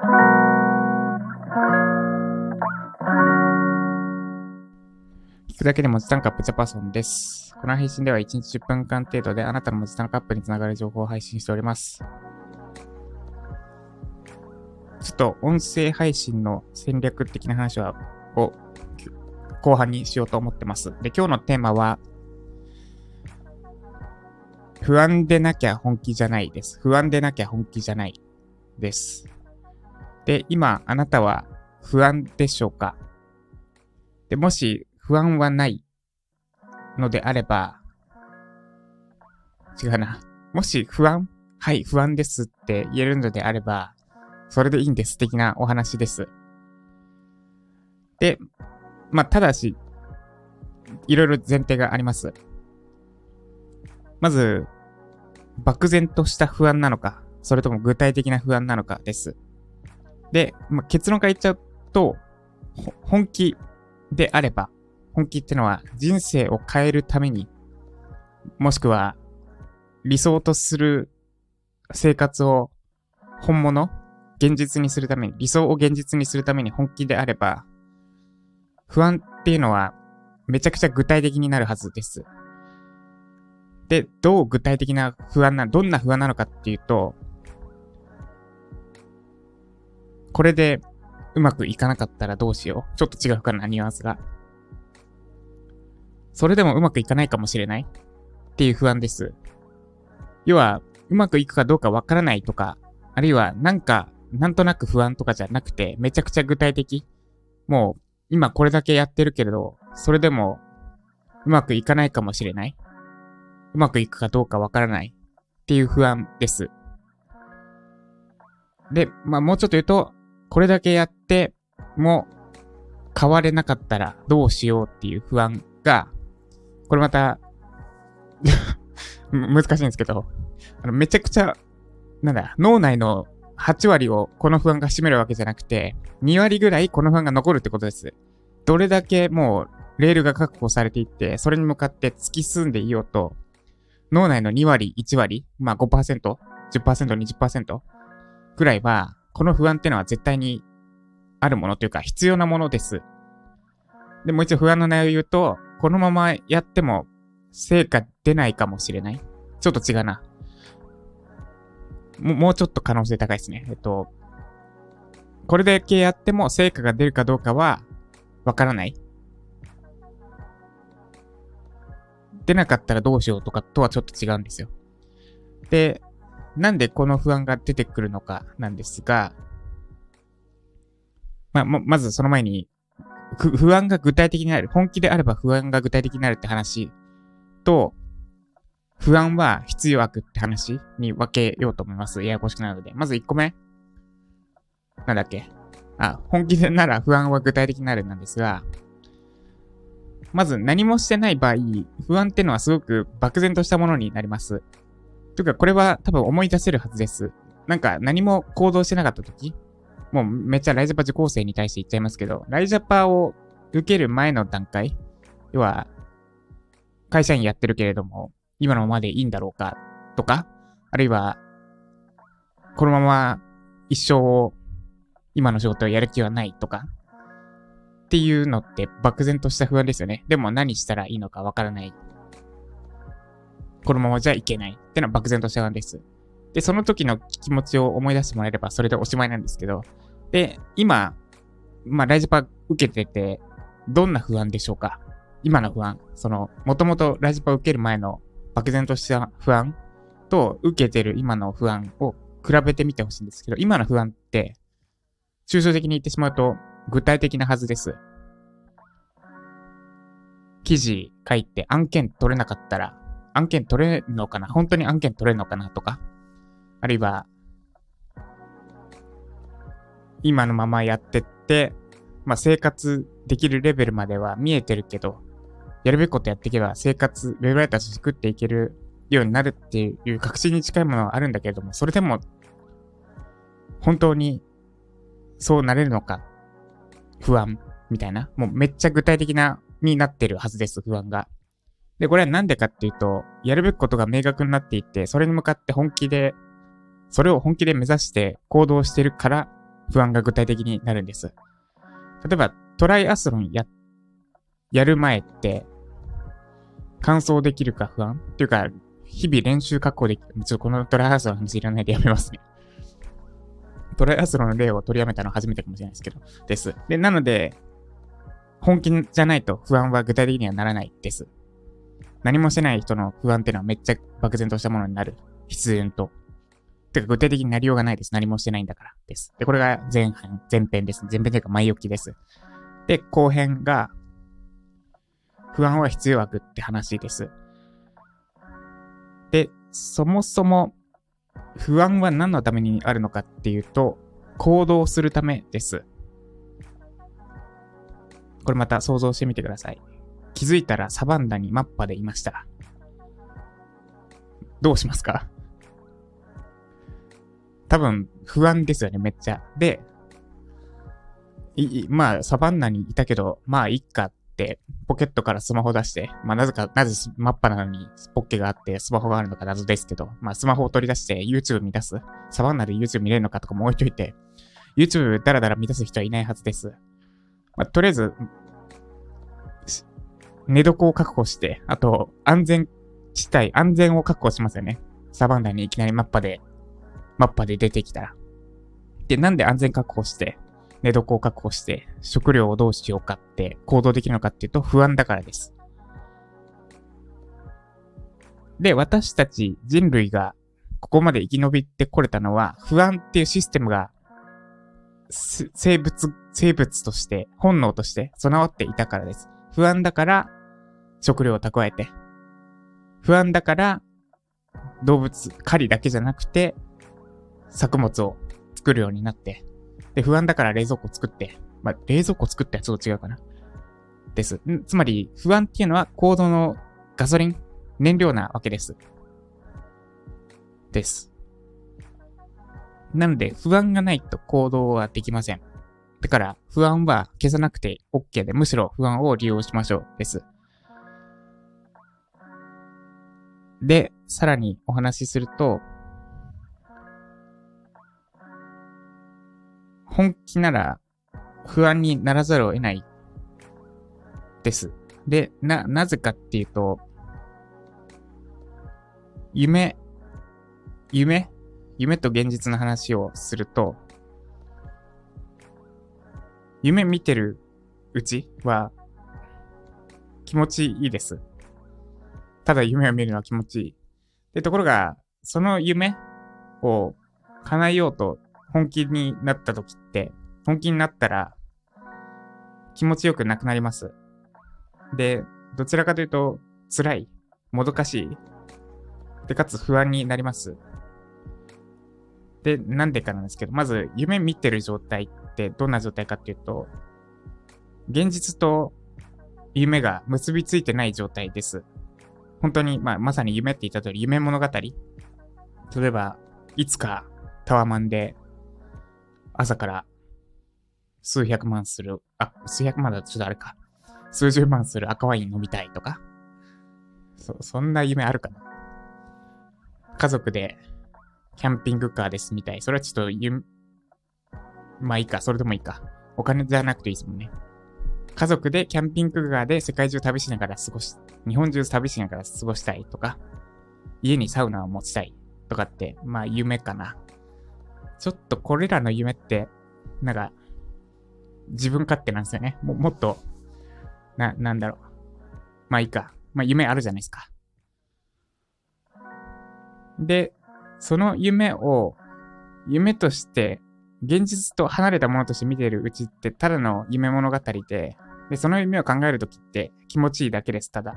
聞くだけで文字単価アップジャパソンです。この配信では1日10分間程度であなたの文字単価アップにつながる情報を配信しております。ちょっと音声配信の戦略的な話は、を後半にしようと思ってます。で、今日のテーマは、不安でなきゃ本気じゃないです。不安でなきゃ本気じゃないです。で、今、あなたは不安でしょうか？で、もし不安はないのであれば、違うな。もし不安はい、不安ですって言えるのであれば、それでいいんです。的なお話です。で、まあ、ただし、いろいろ前提があります。まず、漠然とした不安なのか、それとも具体的な不安なのかです。で、まあ、結論から言っちゃうと、本気であれば、本気ってのは人生を変えるために、もしくは理想とする生活を本物現実にするために、理想を現実にするために本気であれば、不安っていうのはめちゃくちゃ具体的になるはずです。で、どう具体的な不安な、どんな不安なのかっていうと、これでうまくいかなかったらどうしよう。ちょっと違うかな、ニュアンスが。それでもうまくいかないかもしれないっていう不安です。要は、うまくいくかどうかわからないとか、あるいはなんか、なんとなく不安とかじゃなくて、めちゃくちゃ具体的。もう、今これだけやってるけれど、それでも、うまくいかないかもしれない。うまくいくかどうかわからないっていう不安です。で、まあもうちょっと言うと、これだけやっても変われなかったらどうしようっていう不安が、これまた 難しいんですけど、あのめちゃくちゃ、なんだ、脳内の8割をこの不安が占めるわけじゃなくて、2割ぐらいこの不安が残るってことです。どれだけもうレールが確保されていって、それに向かって突き進んでいようと、脳内の2割、1割、まあ5%、10%、20%ぐらいは、この不安っていうのは絶対にあるものというか必要なものです。で、もう一度不安の内容を言うと、このままやっても成果出ないかもしれない。ちょっと違うな。ももうちょっと可能性高いですね。えっと、これだけやっても成果が出るかどうかはわからない。出なかったらどうしようとかとはちょっと違うんですよ。で、なんでこの不安が出てくるのかなんですが、まあ、ま、まずその前に、不安が具体的になる。本気であれば不安が具体的になるって話と、不安は必要悪って話に分けようと思います。ややこしくなるので。まず1個目。なんだっけ？あ、本気でなら不安は具体的になるなんですが、まず何もしてない場合、不安ってのはすごく漠然としたものになります。というか、これは多分思い出せるはずです。なんか何も行動してなかった時もうめっちゃライジャパ受講生に対して言っちゃいますけど、ライジャパを受ける前の段階要は、会社員やってるけれども、今のままでいいんだろうかとか、あるいは、このまま一生今の仕事をやる気はないとか、っていうのって漠然とした不安ですよね。でも何したらいいのかわからない。このままじゃいけない。ってのは漠然とした不安です。で、その時の気持ちを思い出してもらえればそれでおしまいなんですけど、で、今、まあ、ライジパ受けてて、どんな不安でしょうか？今の不安。その、もともとライジパ受ける前の漠然とした不安と受けてる今の不安を比べてみてほしいんですけど、今の不安って、抽象的に言ってしまうと具体的なはずです。記事書いて案件取れなかったら、案件取れるのかな？本当に案件取れるのかなとか、あるいは、今のままやってって、まあ生活できるレベルまでは見えてるけど、やるべきことやっていけば生活、ウェブライターとして作っていけるようになるっていう確信に近いものはあるんだけれども、それでも、本当にそうなれるのか、不安みたいな、もうめっちゃ具体的な、になってるはずです、不安が。で、これはなんでかっていうと、やるべきことが明確になっていて、それに向かって本気で、それを本気で目指して行動してるから不安が具体的になるんです。例えば、トライアスロンや、やる前って、完走できるか不安？っていうか、日々練習確保できる。ちょっとこのトライアスロンの話いらないでやめますね。トライアスロンの例を取りやめたのは初めてかもしれないですけど、です。で、なので、本気じゃないと不安は具体的にはならないです。何もしてない人の不安っていうのはめっちゃ漠然としたものになる。必然と。てか具体的になりようがないです。何もしてないんだからです。で、これが前半、前編です。前編というか前置きです。で、後編が、不安は必要悪って話です。で、そもそも、不安は何のためにあるのかっていうと、行動するためです。これまた想像してみてください。気づいたらサバンナにマッパでいました。どうしますか？多分不安ですよね、めっちゃ。で、い、まあ、サバンナにいたけど、まあ、いっかって、ポケットからスマホ出して、まあ、なぜか、なぜマッパなのにポッケがあってスマホがあるのか謎ですけど、まあ、スマホを取り出して YouTube 見出す。サバンナで YouTube 見れるのかとかも置いといて、YouTube ダラダラ見出す人はいないはずです。まあ、とりあえず、寝床を確保して、あと、安全地帯、安全を確保しますよね。サバンナにいきなりマッパでマッパで出てきたら。で、なんで安全確保して、寝床を確保して、食料をどうしようかって行動できるのかっていうと不安だからです。で、私たち人類がここまで生き延びてこれたのは、不安っていうシステムが、生物、生物として、本能として備わっていたからです。不安だから食料を蓄えて、不安だから動物、狩りだけじゃなくて作物を作るようになって、で、不安だから冷蔵庫作って、まあ、冷蔵庫作ってはちょっと違うかな。です。つまり、不安っていうのは行動のガソリン、燃料なわけです。です。なので、不安がないと行動はできません。だから、不安は消さなくて OK で、むしろ不安を利用しましょう。です。で、さらにお話しすると、本気なら不安にならざるを得ないです。で、な、なぜかっていうと、夢、夢夢と現実の話をすると、夢見てるうちは気持ちいいです。ただ夢を見るのは気持ちいい。で、ところが、その夢を叶えようと本気になった時って、本気になったら気持ちよくなくなります。で、どちらかというと辛い、もどかしい、で、かつ不安になります。で、なんでかなんですけど、まず夢見てる状態ってどんな状態かっていうと、現実と夢が結びついてない状態です。本当に、まあ、まさに夢って言った通り、夢物語。例えば、いつかタワマンで朝から数百万する、あ、数百万だとちょっとあれか。数十万する赤ワイン飲みたいとか。そ、そんな夢あるかな。家族でキャンピングカーですみたい。それはちょっと夢、まあいいか、それでもいいか。お金じゃなくていいですもんね。家族でキャンピングカーで世界中旅しながら過ごし、日本中旅しながら過ごしたいとか、家にサウナを持ちたいとかって、まあ夢かな。ちょっとこれらの夢って、なんか、自分勝手なんですよね。ももっと、な、なんだろう。まあいいか。まあ夢あるじゃないですか。で、その夢を、夢として、現実と離れたものとして見ているうちって、ただの夢物語で、で、その夢を考えるときって気持ちいいだけです、ただ。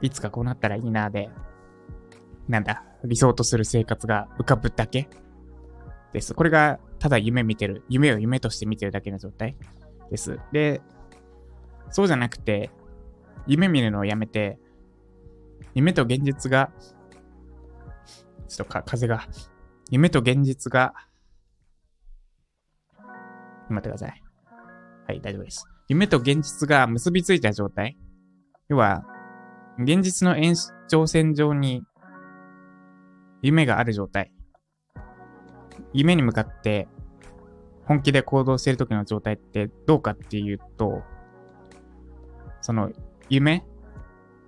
いつかこうなったらいいなで、なんだ、理想とする生活が浮かぶだけです。これがただ夢見てる、夢を夢として見てるだけの状態です。で、そうじゃなくて、夢見るのをやめて、夢と現実が、ちょっとか風が、夢と現実が、待ってください。はい、大丈夫です。夢と現実が結びついた状態。要は、現実の延長線上に夢がある状態。夢に向かって本気で行動してる時の状態ってどうかっていうと、その夢？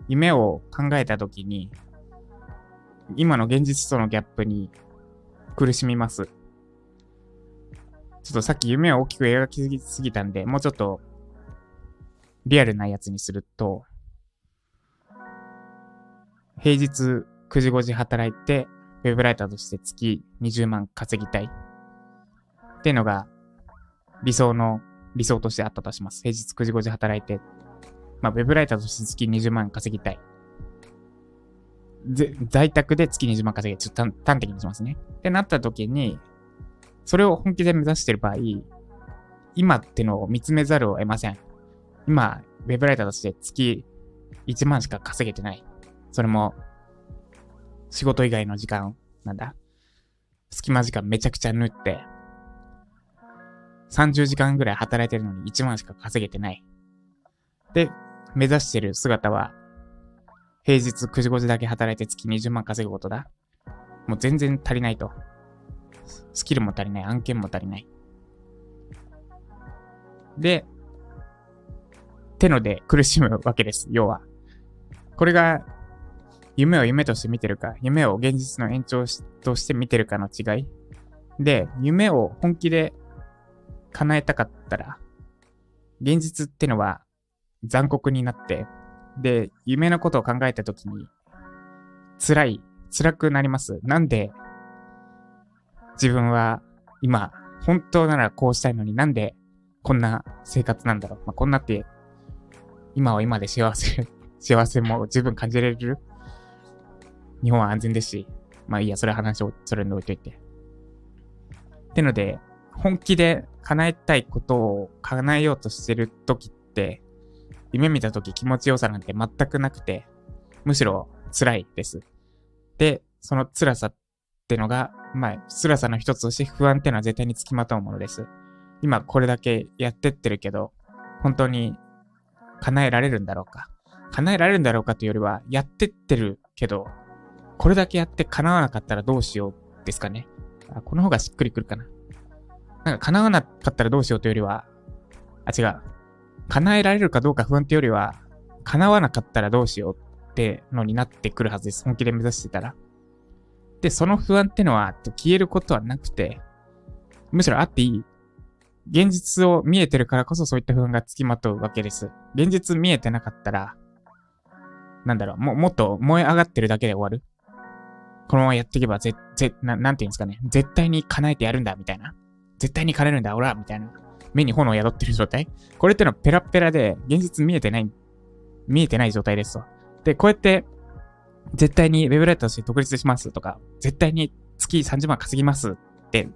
夢を考えた時に、今の現実とのギャップに苦しみます。ちょっとさっき夢を大きく描きすぎたんで、もうちょっとリアルなやつにすると、平日9時5時働いて、ウェブライターとして月20万稼ぎたい。っていうのが理想の、理想としてあったとします。平日9時5時働いて、まあ、ウェブライターとして月20万稼ぎたい。在宅で月20万稼げ、ちょっと端的にしますね。ってなった時に、それを本気で目指してる場合、今ってのを見つめざるを得ません。今、ウェブライターとして月1万しか稼げてない。それも、仕事以外の時間、なんだ隙間時間めちゃくちゃ縫って、30時間ぐらい働いてるのに1万しか稼げてない。で、目指してる姿は、平日9時5時だけ働いて月20万稼ぐことだ。もう全然足りないと。スキルも足りない、案件も足りない。で、ってので苦しむわけです、要は。これが、夢を夢として見てるか、夢を現実の延長として見てるかの違い。で、夢を本気で叶えたかったら、現実ってのは残酷になって、で、夢のことを考えたときに、辛い、辛くなります。なんで、自分は今、本当ならこうしたいのになんでこんな生活なんだろう。まあ、こんなって、今は今で幸せ、幸せも十分感じられる。日本は安全ですし、まあいいや、それ話をそれに置いといて。ってので、本気で叶えたいことを叶えようとしてる時って、夢見た時気持ちよさなんて全くなくて、むしろ辛いです。で、その辛さっってのが、まあ、辛さの一つとして不安ってのは絶対につきまとうものです。今これだけやってってるけど、本当に叶えられるんだろうか。叶えられるんだろうかというよりは、やってってるけど、これだけやって叶わなかったらどうしようですかね。あこの方がしっくりくるかな。なんか叶わなかったらどうしようというよりは、あ、違う。叶えられるかどうか不安というよりは、叶わなかったらどうしようってのになってくるはずです。本気で目指してたら。で、その不安ってのは消えることはなくて、むしろあっていい。現実を見えてるからこそそういった不安がつきまとうわけです。現実見えてなかったら、なんだろう、も、もっと燃え上がってるだけで終わる。このままやっていけば、ぜ、ぜ、ななんて言うんですかね。絶対に叶えてやるんだ、みたいな。絶対に枯れるんだ、オラみたいな。目に炎を宿ってる状態これってのはペラペラで、現実見えてない、見えてない状態ですと。で、こうやって、絶対にウェブライターとして独立しますとか、絶対に月30万稼ぎますって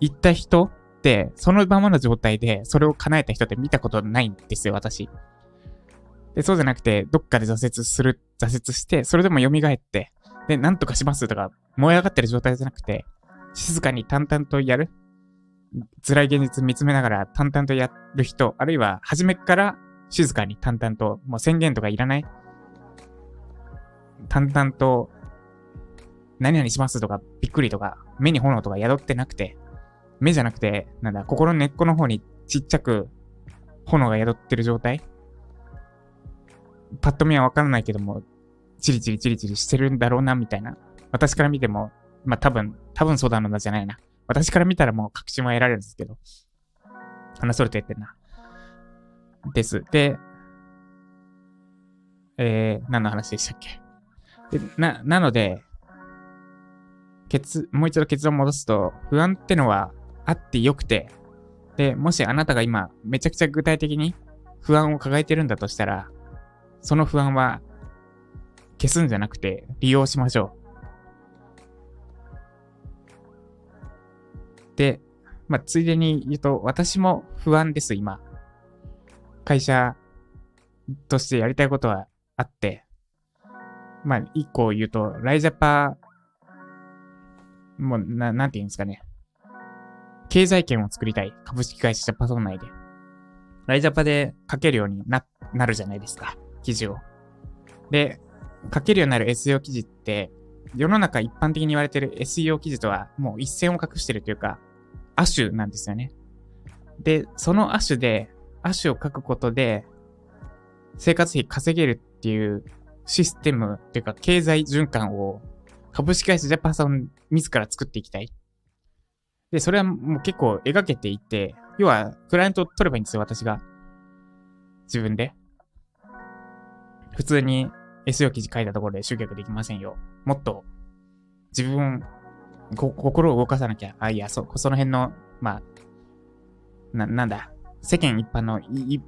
言った人って、そのままの状態でそれを叶えた人って見たことないんですよ、私。で、そうじゃなくて、どっかで挫折する、挫折して、それでも蘇って、で、なんとかしますとか、燃え上がってる状態じゃなくて、静かに淡々とやる。辛い現実見つめながら淡々とやる人、あるいは初めから静かに淡々と、もう宣言とかいらない。淡々と、何々しますとか、びっくりとか、目に炎とか宿ってなくて、目じゃなくて、なんだ、心の根っこの方にちっちゃく炎が宿ってる状態パッと見はわからないけども、チリチリチリチリしてるんだろうな、みたいな。私から見ても、まあ多分、多分そうだのだじゃないな。私から見たらもう確信は得られるんですけど。話それてってんな。です。で、えー、何の話でしたっけ？でな、なので、結、もう一度結論戻すと、不安ってのはあってよくて、で、もしあなたが今、めちゃくちゃ具体的に不安を抱えてるんだとしたら、その不安は消すんじゃなくて利用しましょう。で、まあ、ついでに言うと、私も不安です、今。会社としてやりたいことはあって、まあ、一個言うと、ライジャパ、もう、な、なんて言うんですかね。経済圏を作りたい。株式会社ジャパソン内で。ライジャパで書けるようにな、なるじゃないですか。記事を。で、書けるようになる SEO 記事って、世の中一般的に言われてる SEO 記事とはもう一線を画してるというか、アシュなんですよね。で、そのアシュで、アシュを書くことで、生活費稼げるっていうシステムっていうか経済循環を株式会社ジャパンさん自ら作っていきたい。で、それはもう結構描けていて、要はクライアントを取ればいいんですよ、私が。自分で。普通に SEO 記事書いたところで集客できませんよ。もっと自分、心を動かさなきゃ。あ、いや、そ、その辺の、まあ、な、なんだ。世間一般のい、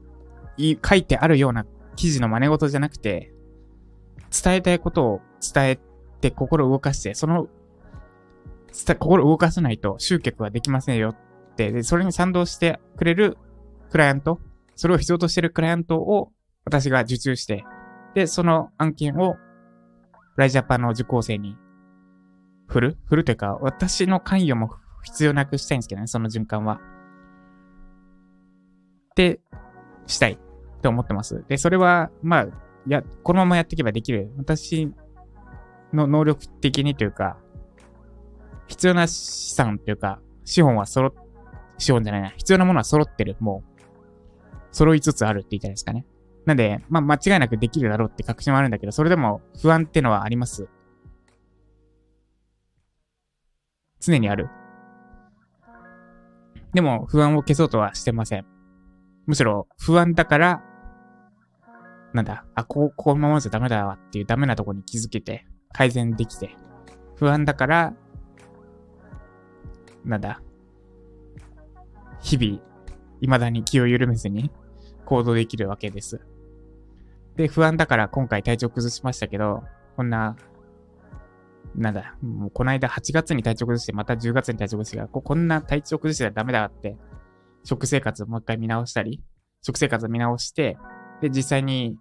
い、書いてあるような記事の真似事じゃなくて、伝えたいことを伝えて心を動かして、その、心を動かさないと集客はできませんよって、で、それに賛同してくれるクライアント、それを必要としてるクライアントを私が受注して、で、その案件をライジャパンの受講生に振る振るというか、私の関与も必要なくしたいんですけどね、その循環は。で、したいと思ってます。で、それは、まあ、や、このままやっていけばできる。私の能力的にというか、必要な資産というか、資本は揃っ、資本じゃないな。必要なものは揃ってる。もう、揃いつつあるって言ったらですかね。なんで、まあ、間違いなくできるだろうって確信はあるんだけど、それでも不安ってのはあります。常にある。でも、不安を消そうとはしてません。むしろ、不安だから、なんだ、あ、こう、このままじゃダメだわっていうダメなとこに気づけて、改善できて、不安だから、なんだ、日々、未だに気を緩めずに行動できるわけです。で、不安だから今回体調崩しましたけど、こんな、なんだ、もうこの間8月に体調崩して、また10月に体調崩してこ、こんな体調崩したらダメだって、食生活をもう一回見直したり、食生活を見直して、で、実際に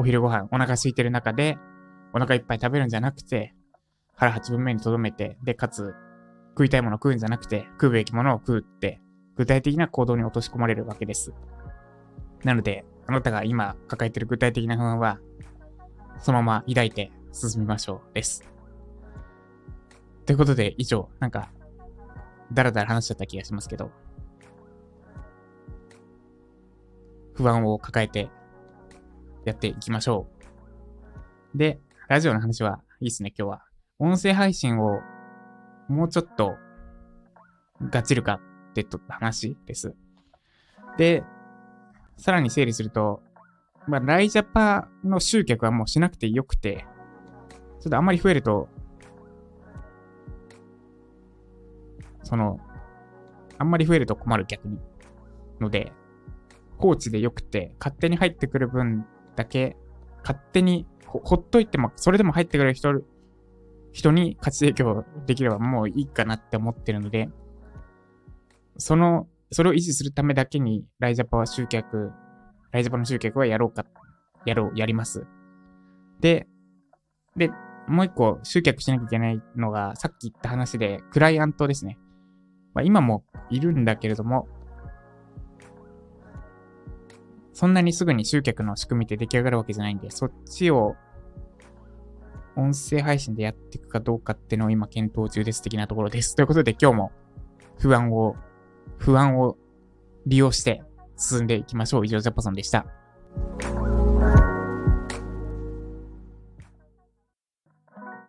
お昼ご飯、お腹空いてる中で、お腹いっぱい食べるんじゃなくて、腹8分目に留めて、で、かつ、食いたいもの食うんじゃなくて、食うべきものを食うって、具体的な行動に落とし込まれるわけです。なので、あなたが今抱えてる具体的な不安は、そのまま抱いて進みましょうです。ということで、以上、なんか、だらだら話しちゃった気がしますけど、不安を抱えてやっていきましょう。で、ラジオの話はいいっすね、今日は。音声配信をもうちょっとガチるかってと話です。で、さらに整理すると、まあ、ライジャパの集客はもうしなくてよくて、ちょっとあんまり増えると、その、あんまり増えると困る逆に。ので、放置でよくて、勝手に入ってくる分だけ、勝手にほほっといても、それでも入ってくれる人、人に価値提供できればもういいかなって思ってるので、そのそれを維持するためだけに、ライジャパは集客、ライジャパの集客はやろうか、やろう、やります。で、で、もう一個集客しなきゃいけないのが、さっき言った話で、クライアントですね。まあ、今もいるんだけれども、そんなにすぐに集客の仕組みって出来上がるわけじゃないんで、そっちを音声配信でやっていくかどうかっていうのを今検討中です的なところです。ということで今日も不安を不安を利用して進んでいきましょう。以上、ジャパソンでした。